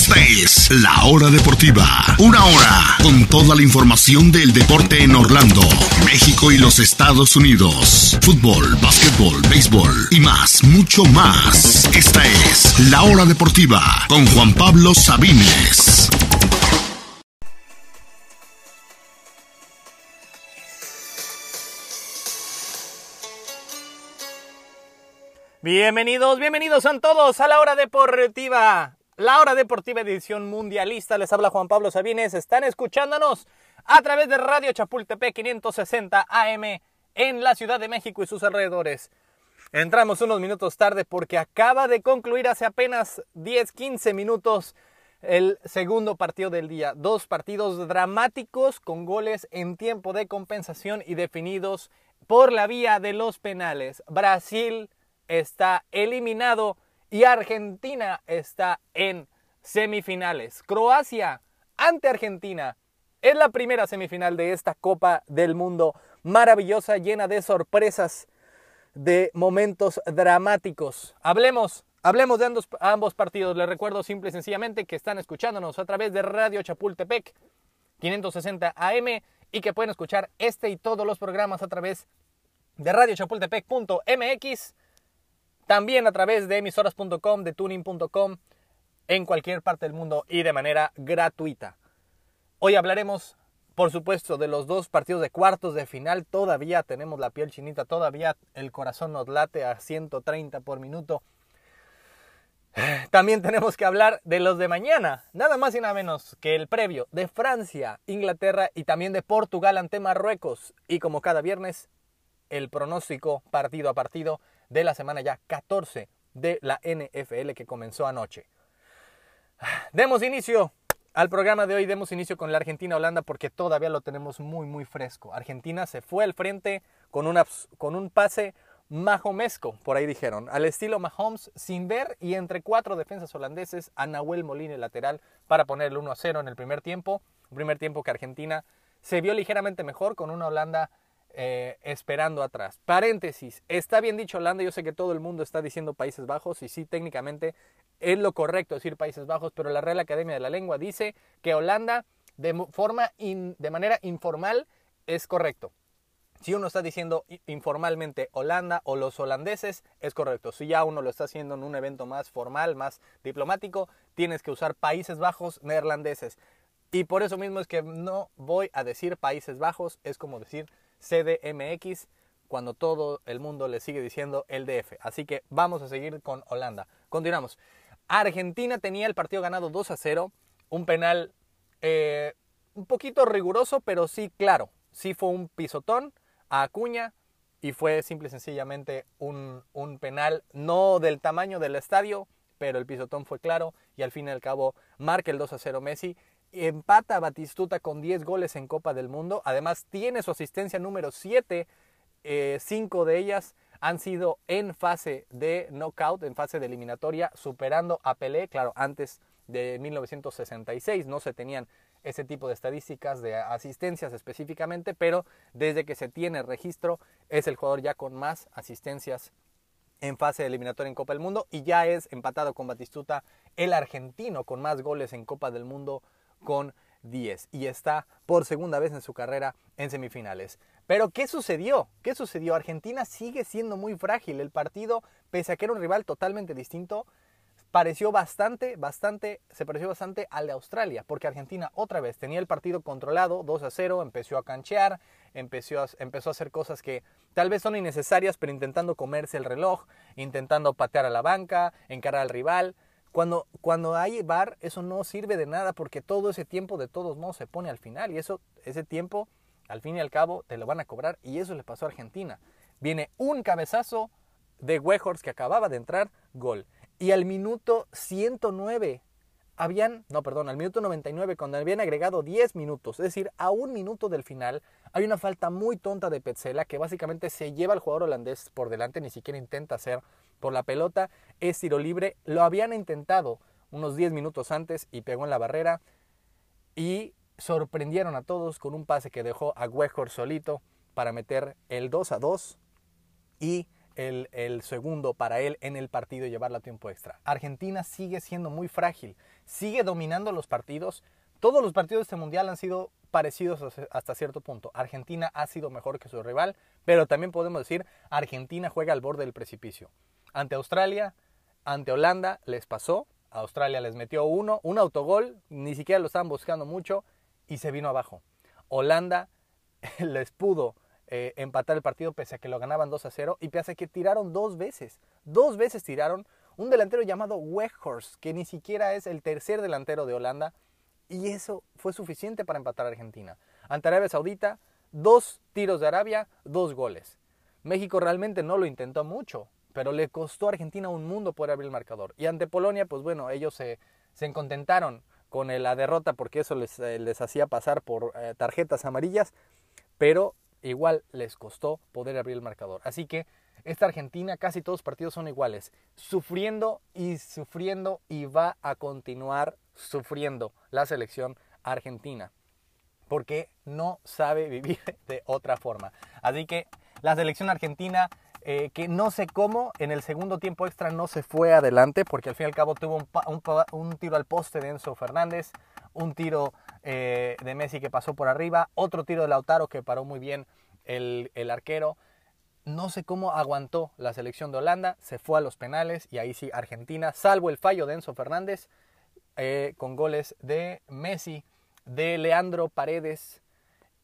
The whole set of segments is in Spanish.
Esta es La Hora Deportiva. Una hora con toda la información del deporte en Orlando, México y los Estados Unidos. Fútbol, básquetbol, béisbol y más, mucho más. Esta es La Hora Deportiva con Juan Pablo Sabines. Bienvenidos, bienvenidos a todos a la hora deportiva. La hora deportiva edición mundialista. Les habla Juan Pablo Sabines. Están escuchándonos a través de Radio Chapultepec 560 AM en la Ciudad de México y sus alrededores. Entramos unos minutos tarde porque acaba de concluir hace apenas 10, 15 minutos el segundo partido del día. Dos partidos dramáticos con goles en tiempo de compensación y definidos por la vía de los penales. Brasil está eliminado y Argentina está en semifinales. Croacia ante Argentina es la primera semifinal de esta Copa del Mundo maravillosa, llena de sorpresas, de momentos dramáticos. Hablemos, hablemos de ambos, partidos. Les recuerdo simple y sencillamente que están escuchándonos a través de Radio Chapultepec 560 AM y que pueden escuchar este y todos los programas a través de radiochapultepec.mx también a través de emisoras.com, de tuning.com, en cualquier parte del mundo y de manera gratuita. Hoy hablaremos, por supuesto, de los dos partidos de cuartos de final. Todavía tenemos la piel chinita, todavía el corazón nos late a 130 por minuto. También tenemos que hablar de los de mañana, nada más y nada menos que el previo de Francia, Inglaterra y también de Portugal ante Marruecos. Y como cada viernes, el pronóstico partido a partido de la semana ya 14 de la NFL que comenzó anoche. Demos inicio al programa de hoy, demos inicio con la Argentina-Holanda porque todavía lo tenemos muy muy fresco. Argentina se fue al frente con, con un pase majomesco, por ahí dijeron, al estilo Mahomes, sin ver y entre cuatro defensas holandeses a Nahuel Molina lateral para ponerle 1 a 0 en el primer tiempo. Un primer tiempo que Argentina se vio ligeramente mejor con una Holanda eh, esperando atrás. Paréntesis, está bien dicho Holanda, yo sé que todo el mundo está diciendo Países Bajos y sí, técnicamente es lo correcto decir Países Bajos, pero la Real Academia de la Lengua dice que Holanda de, forma de manera informal es correcto. Si uno está diciendo informalmente Holanda o los holandeses, es correcto. Si ya uno lo está haciendo en un evento más formal, más diplomático, tienes que usar Países Bajos neerlandeses. Y por eso mismo es que no voy a decir Países Bajos, es como decir CDMX cuando todo el mundo le sigue diciendo el DF. Así que vamos a seguir con Holanda. Continuamos. Argentina tenía el partido ganado 2 a 0. Un penal eh, un poquito riguroso, pero sí claro. Sí fue un pisotón a Acuña y fue simple y sencillamente un, un penal no del tamaño del estadio, pero el pisotón fue claro y al fin y al cabo marca el 2 a 0 Messi empata a Batistuta con 10 goles en Copa del Mundo. Además, tiene su asistencia número 7. Eh, cinco de ellas han sido en fase de knockout, en fase de eliminatoria, superando a Pelé. Claro, antes de 1966 no se tenían ese tipo de estadísticas de asistencias específicamente, pero desde que se tiene registro es el jugador ya con más asistencias en fase de eliminatoria en Copa del Mundo y ya es empatado con Batistuta el argentino con más goles en Copa del Mundo con 10 y está por segunda vez en su carrera en semifinales. Pero ¿qué sucedió? ¿Qué sucedió? Argentina sigue siendo muy frágil. El partido, pese a que era un rival totalmente distinto, pareció bastante, bastante, se pareció bastante al de Australia, porque Argentina otra vez tenía el partido controlado, 2 a 0, empezó a canchear, empezó a, empezó a hacer cosas que tal vez son innecesarias, pero intentando comerse el reloj, intentando patear a la banca, encarar al rival, cuando, cuando hay bar, eso no sirve de nada porque todo ese tiempo de todos modos se pone al final y eso, ese tiempo, al fin y al cabo, te lo van a cobrar y eso le pasó a Argentina. Viene un cabezazo de Wejors que acababa de entrar, gol. Y al minuto 109 habían, no, perdón, al minuto 99, cuando habían agregado 10 minutos, es decir, a un minuto del final, hay una falta muy tonta de Petzela que básicamente se lleva al jugador holandés por delante, ni siquiera intenta hacer por la pelota, es tiro libre. Lo habían intentado unos 10 minutos antes y pegó en la barrera. Y sorprendieron a todos con un pase que dejó a Weghorst solito para meter el 2 a 2 y el, el, segundo para él en el partido y llevarlo a tiempo extra. Argentina sigue siendo muy frágil, sigue dominando los partidos. Todos los partidos de este mundial han sido parecidos hasta cierto punto. Argentina ha sido mejor que su rival, pero también podemos decir Argentina juega al borde del precipicio. Ante Australia, ante Holanda les pasó, Australia les metió uno, un autogol, ni siquiera lo estaban buscando mucho y se vino abajo. Holanda les pudo eh, empatar el partido pese a que lo ganaban 2 a 0 y pese a que tiraron dos veces. Dos veces tiraron un delantero llamado Weghorst, que ni siquiera es el tercer delantero de Holanda y eso fue suficiente para empatar a Argentina. Ante Arabia Saudita, dos tiros de Arabia, dos goles. México realmente no lo intentó mucho, pero le costó a Argentina un mundo poder abrir el marcador. Y ante Polonia, pues bueno, ellos se, se contentaron con la derrota porque eso les, eh, les hacía pasar por eh, tarjetas amarillas, pero igual les costó poder abrir el marcador. Así que esta Argentina, casi todos los partidos son iguales, sufriendo y sufriendo y va a continuar sufriendo la selección argentina, porque no sabe vivir de otra forma. Así que la selección argentina eh, que no sé cómo en el segundo tiempo extra no se fue adelante, porque al fin y al cabo tuvo un, tiro al poste de Enzo Fernández, un tiro eh, de Messi que pasó por arriba, otro tiro de Lautaro que paró muy bien el, arquero. No sé cómo aguantó la selección de Holanda, se fue a los penales y ahí sí Argentina, salvo el fallo de Enzo Fernández, eh, con goles de Messi, de Leandro Paredes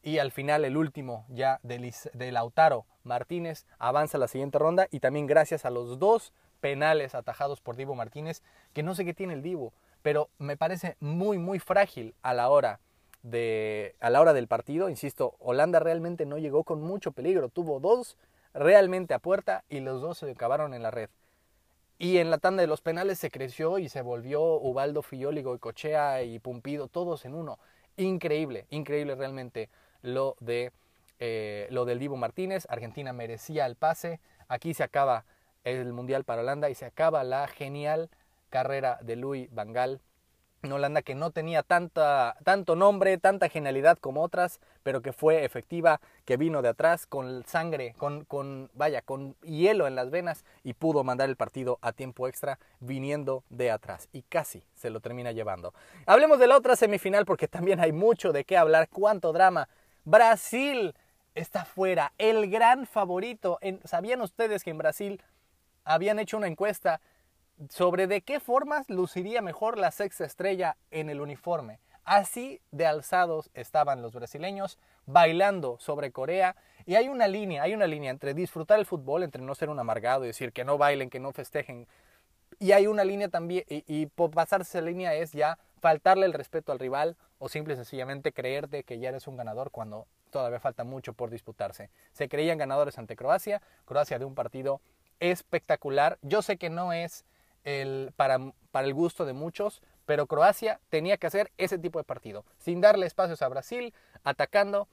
y al final el último ya de, de Lautaro Martínez avanza a la siguiente ronda y también gracias a los dos penales atajados por Divo Martínez, que no sé qué tiene el Divo, pero me parece muy muy frágil a la hora de a la hora del partido, insisto, Holanda realmente no llegó con mucho peligro, tuvo dos realmente a puerta y los dos se acabaron en la red. Y en la tanda de los penales se creció y se volvió Ubaldo Fioligo y Cochea y Pumpido todos en uno. Increíble, increíble realmente lo de eh, lo del Divo Martínez, Argentina merecía el pase, aquí se acaba el Mundial para Holanda y se acaba la genial carrera de Louis Van Gaal en Holanda que no tenía tanta, tanto nombre, tanta genialidad como otras, pero que fue efectiva, que vino de atrás con sangre, con, con, vaya, con hielo en las venas y pudo mandar el partido a tiempo extra viniendo de atrás y casi se lo termina llevando. Hablemos de la otra semifinal porque también hay mucho de qué hablar, cuánto drama. Brasil está fuera, el gran favorito. ¿Sabían ustedes que en Brasil habían hecho una encuesta sobre de qué formas luciría mejor la sexta estrella en el uniforme? Así de alzados estaban los brasileños bailando sobre Corea y hay una línea, hay una línea entre disfrutar el fútbol, entre no ser un amargado y decir que no bailen, que no festejen. Y hay una línea también, y, por pasarse esa línea es ya faltarle el respeto al rival o simple y sencillamente creerte que ya eres un ganador cuando todavía falta mucho por disputarse. Se creían ganadores ante Croacia, Croacia de un partido espectacular. Yo sé que no es el, para, para el gusto de muchos, pero Croacia tenía que hacer ese tipo de partido, sin darle espacios a Brasil, atacando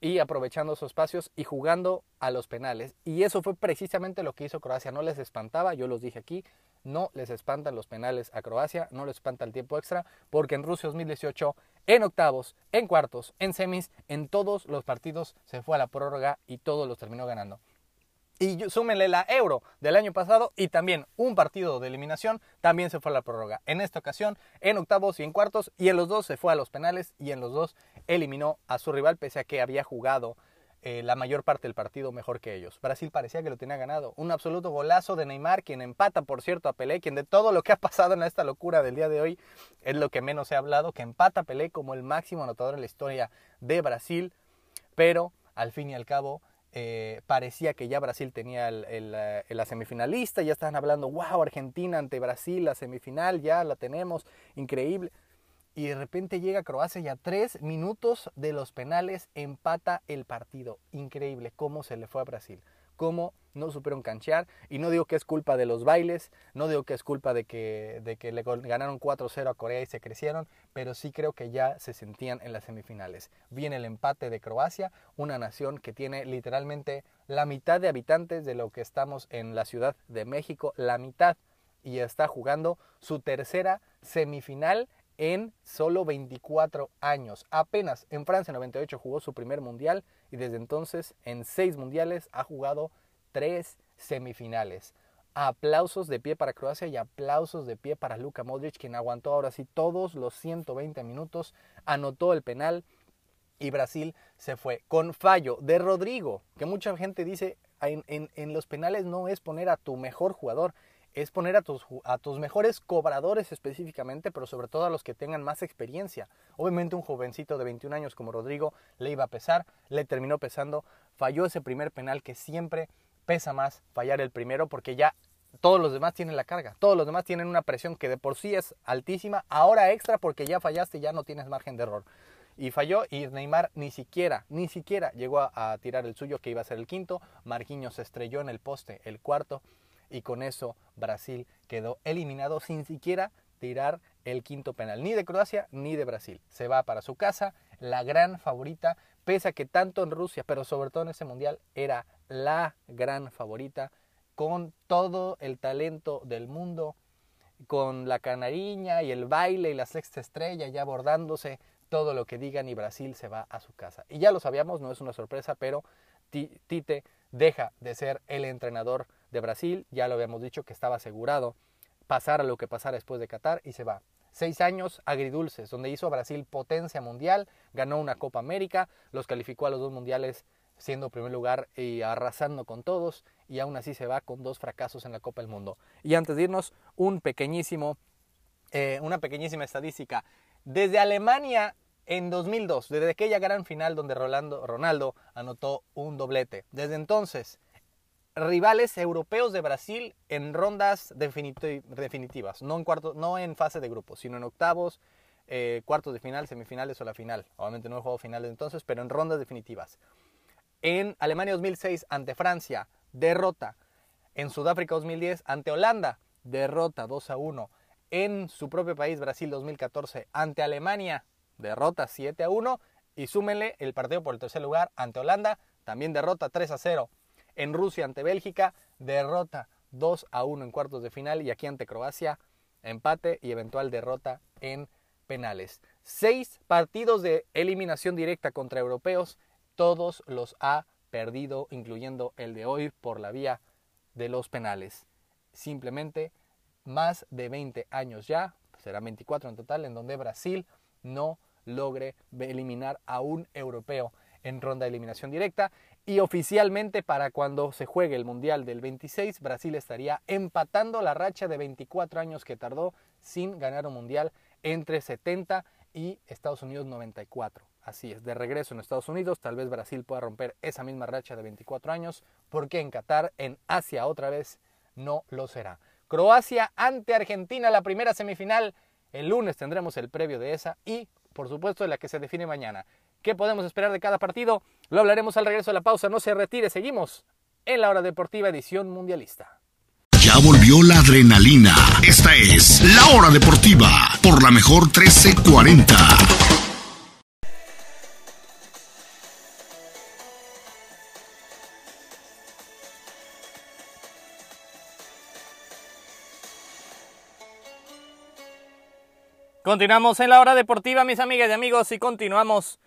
y aprovechando sus espacios y jugando a los penales. Y eso fue precisamente lo que hizo Croacia. No les espantaba, yo los dije aquí, no les espantan los penales a Croacia, no les espanta el tiempo extra, porque en Rusia 2018, en octavos, en cuartos, en semis, en todos los partidos se fue a la prórroga y todos los terminó ganando. Y súmenle la Euro del año pasado y también un partido de eliminación también se fue a la prórroga. En esta ocasión, en octavos y en cuartos, y en los dos se fue a los penales y en los dos eliminó a su rival pese a que había jugado eh, la mayor parte del partido mejor que ellos. Brasil parecía que lo tenía ganado. Un absoluto golazo de Neymar, quien empata, por cierto, a Pelé, quien de todo lo que ha pasado en esta locura del día de hoy es lo que menos se ha hablado, que empata a Pelé como el máximo anotador en la historia de Brasil, pero al fin y al cabo eh, parecía que ya Brasil tenía el, la semifinalista, ya estaban hablando, wow, Argentina ante Brasil, la semifinal, ya la tenemos, increíble y de repente llega Croacia y a tres minutos de los penales empata el partido. Increíble cómo se le fue a Brasil, cómo no supieron canchear. Y no digo que es culpa de los bailes, no digo que es culpa de que, de que le ganaron 4-0 a Corea y se crecieron, pero sí creo que ya se sentían en las semifinales. Viene el empate de Croacia, una nación que tiene literalmente la mitad de habitantes de lo que estamos en la Ciudad de México, la mitad, y está jugando su tercera semifinal en solo 24 años. Apenas en Francia 98 jugó su primer mundial y desde entonces en seis mundiales ha jugado tres semifinales. Aplausos de pie para Croacia y aplausos de pie para Luka Modric, quien aguantó ahora sí todos los 120 minutos, anotó el penal y Brasil se fue con fallo de Rodrigo, que mucha gente dice en, en, los penales no es poner a tu mejor jugador, es poner a tus, a mejores cobradores específicamente, pero sobre todo a los que tengan más experiencia. Obviamente un jovencito de 21 años como Rodrigo le iba a pesar, le terminó pesando, falló ese primer penal que siempre pesa más fallar el primero porque ya todos los demás tienen la carga, todos los demás tienen una presión que de por sí es altísima, ahora extra porque ya fallaste, ya no tienes margen de error. Y falló y Neymar ni siquiera, ni siquiera llegó a, tirar el suyo que iba a ser el quinto, Marquinhos se estrelló en el poste el cuarto y con eso Brasil quedó eliminado sin siquiera tirar el quinto penal, ni de Croacia ni de Brasil. Se va para su casa, la gran favorita, pese a que tanto en Rusia, pero sobre todo en ese mundial, era la gran favorita, con todo el talento del mundo, con la canariña y el baile y la sexta estrella ya abordándose, todo lo que digan y Brasil se va a su casa. Y ya lo sabíamos, no es una sorpresa, pero Tite deja de ser el entrenador de Brasil, ya lo habíamos dicho que estaba asegurado pasar a lo que pasara después de Qatar y se va. Seis años agridulces, donde hizo a Brasil potencia mundial, ganó una Copa América, los calificó a los dos mundiales siendo primer lugar y arrasando con todos, y aún así se va con dos fracasos en la Copa del Mundo. Y antes de irnos, un pequeñísimo, eh, una pequeñísima estadística. Desde Alemania en 2002, desde aquella gran final donde Rolando, Ronaldo anotó un doblete. Desde entonces, rivales europeos de Brasil en rondas definitivas, no en, cuarto, no en fase de grupos, sino en octavos, eh, cuartos de final, semifinales o la final. Obviamente no he jugado finales entonces, pero en rondas definitivas. En Alemania 2006 ante Francia, derrota. En Sudáfrica 2010 ante Holanda, derrota 2 a 1. En su propio país, Brasil 2014, ante Alemania, derrota 7 a 1. Y súmenle el partido por el tercer lugar ante Holanda, también derrota 3 a 0. En Rusia ante Bélgica, derrota 2 a 1 en cuartos de final y aquí ante Croacia, empate y eventual derrota en penales. Seis partidos de eliminación directa contra europeos, todos los ha perdido, incluyendo el de hoy por la vía de los penales. Simplemente más de 20 años ya, será 24 en total, en donde Brasil no logre eliminar a un europeo en ronda de eliminación directa y oficialmente para cuando se juegue el Mundial del 26, Brasil estaría empatando la racha de 24 años que tardó sin ganar un Mundial entre 70 y Estados Unidos 94. Así es, de regreso en Estados Unidos, tal vez Brasil pueda romper esa misma racha de 24 años, porque en Qatar, en Asia otra vez, no lo será. Croacia ante Argentina, la primera semifinal. El lunes tendremos el previo de esa y, por supuesto, la que se define mañana. ¿Qué podemos esperar de cada partido? Lo hablaremos al regreso de la pausa. No se retire, seguimos en la hora deportiva edición mundialista. Ya volvió la adrenalina. Esta es la hora deportiva por la mejor 1340. Continuamos en la hora deportiva, mis amigas y amigos, y continuamos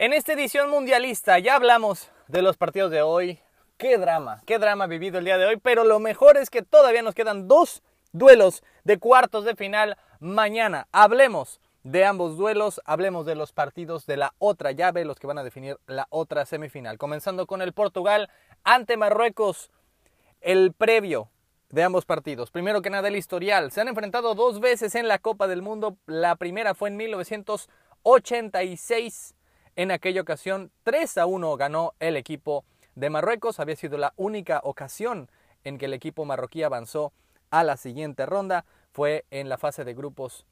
en esta edición mundialista ya hablamos de los partidos de hoy. Qué drama, qué drama vivido el día de hoy, pero lo mejor es que todavía nos quedan dos duelos de cuartos de final mañana. Hablemos de ambos duelos, hablemos de los partidos de la otra llave, los que van a definir la otra semifinal. Comenzando con el Portugal ante Marruecos, el previo de ambos partidos. Primero que nada el historial. Se han enfrentado dos veces en la Copa del Mundo. La primera fue en 1986 en aquella ocasión 3 a 1 ganó el equipo de Marruecos. Había sido la única ocasión en que el equipo marroquí avanzó a la siguiente ronda. Fue en la fase de grupos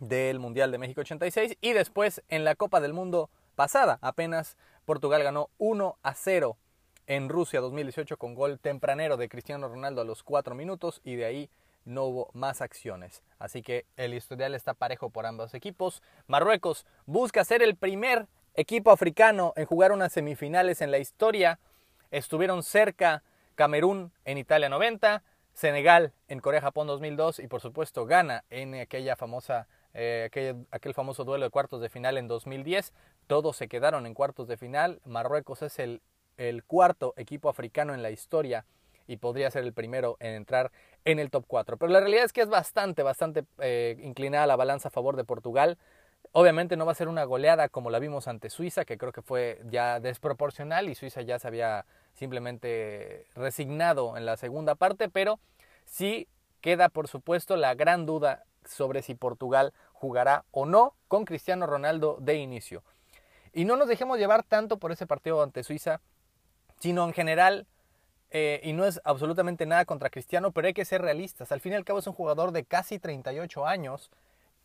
del Mundial de México 86 y después en la Copa del Mundo pasada. Apenas Portugal ganó 1 a 0 en Rusia 2018 con gol tempranero de Cristiano Ronaldo a los 4 minutos y de ahí no hubo más acciones. Así que el historial está parejo por ambos equipos. Marruecos busca ser el primer equipo africano en jugar unas semifinales en la historia. Estuvieron cerca Camerún en Italia 90, Senegal en Corea-Japón 2002 y por supuesto Ghana en aquella famosa, eh, aquel, famoso duelo de cuartos de final en 2010. Todos se quedaron en cuartos de final. Marruecos es el, el cuarto equipo africano en la historia y podría ser el primero en entrar en el top 4. Pero la realidad es que es bastante, bastante eh, inclinada la balanza a favor de Portugal. Obviamente no va a ser una goleada como la vimos ante Suiza, que creo que fue ya desproporcional y Suiza ya se había simplemente resignado en la segunda parte, pero sí queda por supuesto la gran duda sobre si Portugal jugará o no con Cristiano Ronaldo de inicio. Y no nos dejemos llevar tanto por ese partido ante Suiza, sino en general, eh, y no es absolutamente nada contra Cristiano, pero hay que ser realistas. Al fin y al cabo es un jugador de casi 38 años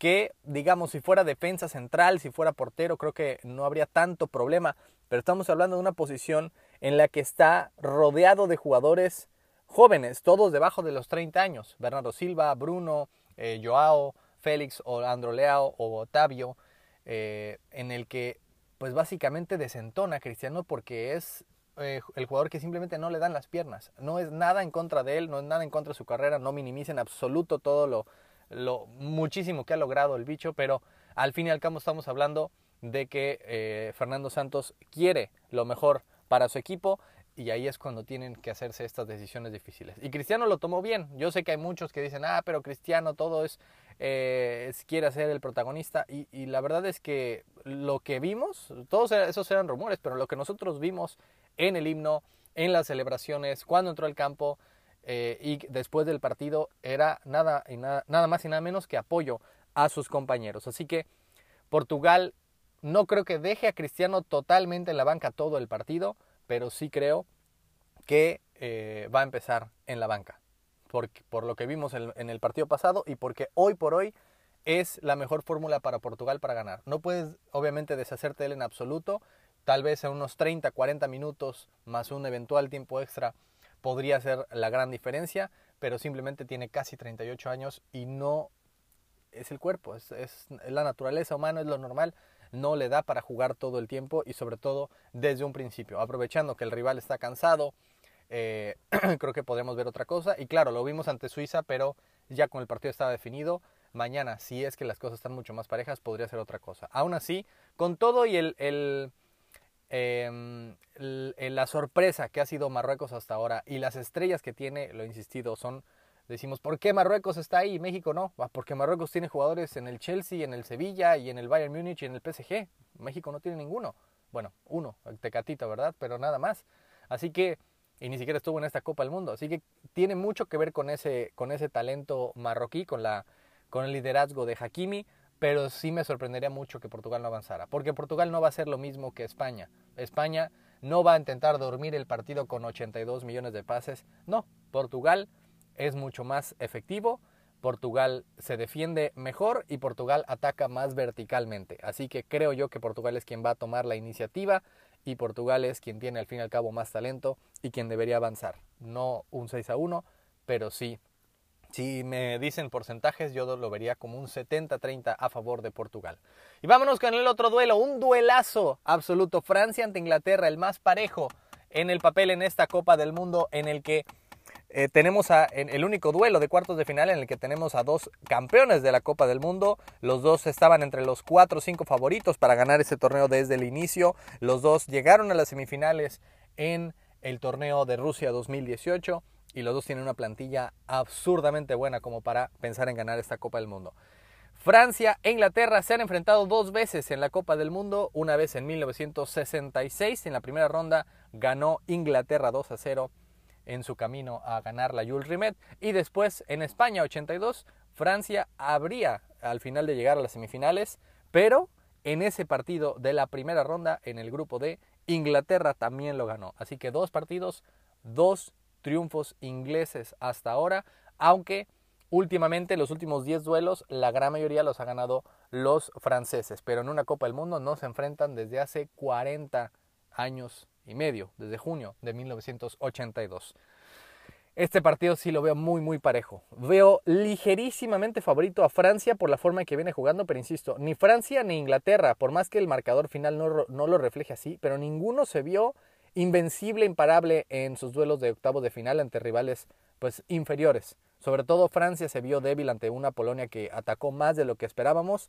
que, digamos, si fuera defensa central, si fuera portero, creo que no habría tanto problema. Pero estamos hablando de una posición en la que está rodeado de jugadores jóvenes, todos debajo de los 30 años. Bernardo Silva, Bruno, eh, Joao, Félix o Andro Leao o Otavio, eh, en el que pues básicamente desentona Cristiano porque es eh, el jugador que simplemente no le dan las piernas. No es nada en contra de él, no es nada en contra de su carrera, no minimicen absoluto todo lo, lo muchísimo que ha logrado el bicho, pero al fin y al cabo estamos hablando de que eh, Fernando Santos quiere lo mejor para su equipo y ahí es cuando tienen que hacerse estas decisiones difíciles. Y Cristiano lo tomó bien. Yo sé que hay muchos que dicen, ah, pero Cristiano todo es, eh, quiere ser el protagonista. Y, y, la verdad es que lo que vimos, todos esos eran rumores, pero lo que nosotros vimos en el himno, en las celebraciones, cuando entró al campo eh, y después del partido era nada, nada, nada más y nada menos que apoyo a sus compañeros. Así que Portugal no creo que deje a Cristiano totalmente en la banca todo el partido pero sí creo que eh, va a empezar en la banca, por, por lo que vimos en, en, el partido pasado y porque hoy por hoy es la mejor fórmula para Portugal para ganar. No puedes obviamente deshacerte de él en absoluto, tal vez en unos 30, 40 minutos más un eventual tiempo extra podría ser la gran diferencia, pero simplemente tiene casi 38 años y no es el cuerpo, es, la naturaleza humana, es lo normal no le da para jugar todo el tiempo y sobre todo desde un principio, aprovechando que el rival está cansado. Eh, creo que podemos ver otra cosa. Y claro, lo vimos ante Suiza, pero ya con el partido estaba definido. Mañana, si es que las cosas están mucho más parejas, podría ser otra cosa. Aún así, con todo y el, eh, la sorpresa que ha sido Marruecos hasta ahora y las estrellas que tiene, lo he insistido, son decimos, ¿por qué Marruecos está ahí y México no? Porque Marruecos tiene jugadores en el Chelsea, en el Sevilla y en el Bayern Múnich y en el PSG. México no tiene ninguno. Bueno, uno, el Tecatito, ¿verdad? Pero nada más. Así que, y ni siquiera estuvo en esta Copa del Mundo. Así que tiene mucho que ver con ese, con ese talento marroquí, con, la, con el liderazgo de Hakimi. Pero sí me sorprendería mucho que Portugal no avanzara. Porque Portugal no va a ser lo mismo que España. España no va a intentar dormir el partido con 82 millones de pases. No, Portugal es mucho más efectivo, Portugal se defiende mejor y Portugal ataca más verticalmente. Así que creo yo que Portugal es quien va a tomar la iniciativa y Portugal es quien tiene al fin y al cabo más talento y quien debería avanzar. No un 6 a 1, pero sí. Si me dicen porcentajes, yo lo vería como un 70-30 a favor de Portugal. Y vámonos con el otro duelo, un duelazo absoluto. Francia ante Inglaterra, el más parejo en el papel en esta Copa del Mundo, en el que eh, tenemos a, en el único duelo de cuartos de final en el que tenemos a dos campeones de la Copa del Mundo. Los dos estaban entre los cuatro o cinco favoritos para ganar ese torneo desde el inicio. Los dos llegaron a las semifinales en el torneo de Rusia 2018 y los dos tienen una plantilla absurdamente buena como para pensar en ganar esta Copa del Mundo. Francia e Inglaterra se han enfrentado dos veces en la Copa del Mundo, una vez en 1966, en la primera ronda ganó Inglaterra 2 a 0 en su camino a ganar la Jules Rimet. Y después en España 82, Francia habría al final de llegar a las semifinales, pero en ese partido de la primera ronda en el grupo D, Inglaterra también lo ganó. Así que dos partidos, dos triunfos ingleses hasta ahora, aunque últimamente los últimos 10 duelos la gran mayoría los ha ganado los franceses, pero en una Copa del Mundo no se enfrentan desde hace 40 años y medio, desde junio de 1982. Este partido sí lo veo muy, muy parejo. Veo ligerísimamente favorito a Francia por la forma en que viene jugando, pero insisto, ni Francia ni Inglaterra, por más que el marcador final no, no lo refleje así, pero ninguno se vio invencible, imparable en sus duelos de octavos de final ante rivales pues inferiores. Sobre todo Francia se vio débil ante una Polonia que atacó más de lo que esperábamos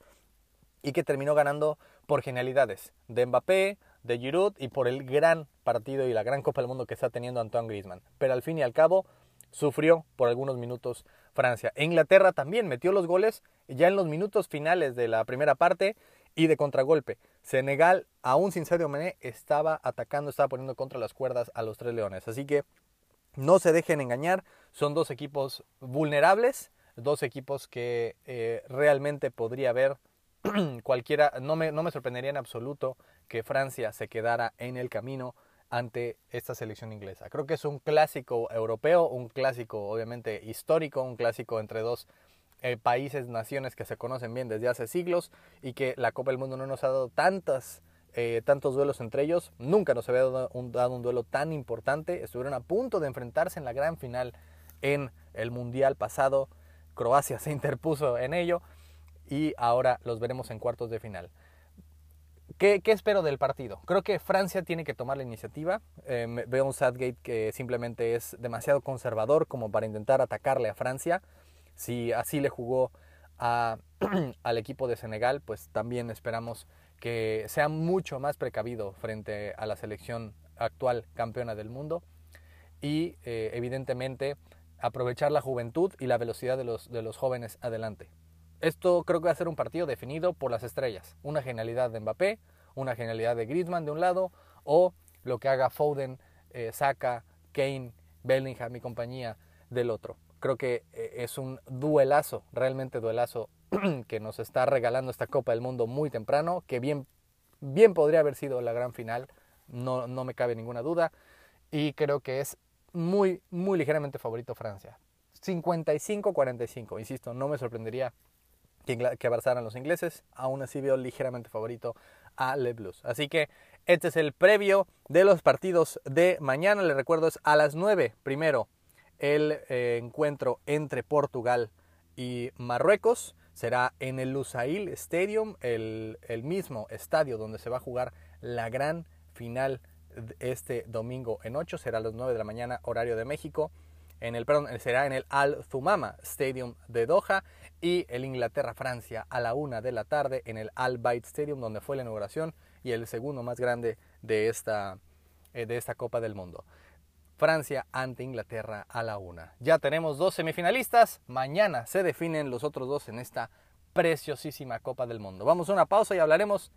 y que terminó ganando por genialidades de Mbappé, de Giroud y por el gran partido y la gran Copa del Mundo que está teniendo Antoine Griezmann. Pero al fin y al cabo sufrió por algunos minutos Francia. Inglaterra también metió los goles ya en los minutos finales de la primera parte y de contragolpe. Senegal, aún sin Sadio Mané, estaba atacando, estaba poniendo contra las cuerdas a los tres leones. Así que no se dejen engañar, son dos equipos vulnerables, dos equipos que eh, realmente podría haber cualquiera, no me, no me sorprendería en absoluto que Francia se quedara en el camino ante esta selección inglesa. Creo que es un clásico europeo, un clásico obviamente histórico, un clásico entre dos eh, países, naciones que se conocen bien desde hace siglos y que la Copa del Mundo no nos ha dado tantas, eh, tantos duelos entre ellos. Nunca nos había dado un, dado un duelo tan importante. Estuvieron a punto de enfrentarse en la gran final en el Mundial pasado. Croacia se interpuso en ello y ahora los veremos en cuartos de final. ¿Qué, espero del partido? Creo que Francia tiene que tomar la iniciativa. Eh, veo un Southgate que simplemente es demasiado conservador como para intentar atacarle a Francia. Si así le jugó al equipo de Senegal, pues también esperamos que sea mucho más precavido frente a la selección actual campeona del mundo. Y eh, evidentemente aprovechar la juventud y la velocidad de los, de los jóvenes adelante. Esto creo que va a ser un partido definido por las estrellas. Una genialidad de Mbappé, una genialidad de Griezmann de un lado, o lo que haga Foden, eh, Saka, Kane, Bellingham y compañía del otro. Creo que eh, es un duelazo, realmente duelazo, que nos está regalando esta Copa del Mundo muy temprano, que bien, bien podría haber sido la gran final, no, no me cabe ninguna duda, y creo que es muy, muy ligeramente favorito Francia. 55-45, insisto, no me sorprendería que, avanzaran los ingleses. Aún así veo ligeramente favorito a Le Blues. Así que este es el previo de los partidos de mañana. Les recuerdo es a las 9 primero el eh, encuentro entre Portugal y Marruecos. Será en el Lusail Stadium, el, mismo estadio donde se va a jugar la gran final este domingo en 8. Será a las 9 de la mañana horario de México en el, perdón, será en el Al Thumama Stadium de Doha y el Inglaterra-Francia a la una de la tarde en el Al Bayt Stadium donde fue la inauguración y el segundo más grande de esta, eh, de esta Copa del Mundo. Francia ante Inglaterra a la una. Ya tenemos dos semifinalistas, mañana se definen los otros dos en esta preciosísima Copa del Mundo. Vamos a una pausa y hablaremos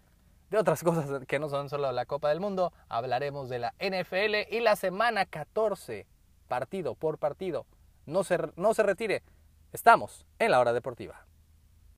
de otras cosas que no son solo la Copa del Mundo, hablaremos de la NFL y la semana 14 partido por partido. No se, no se retire. Estamos en la hora deportiva.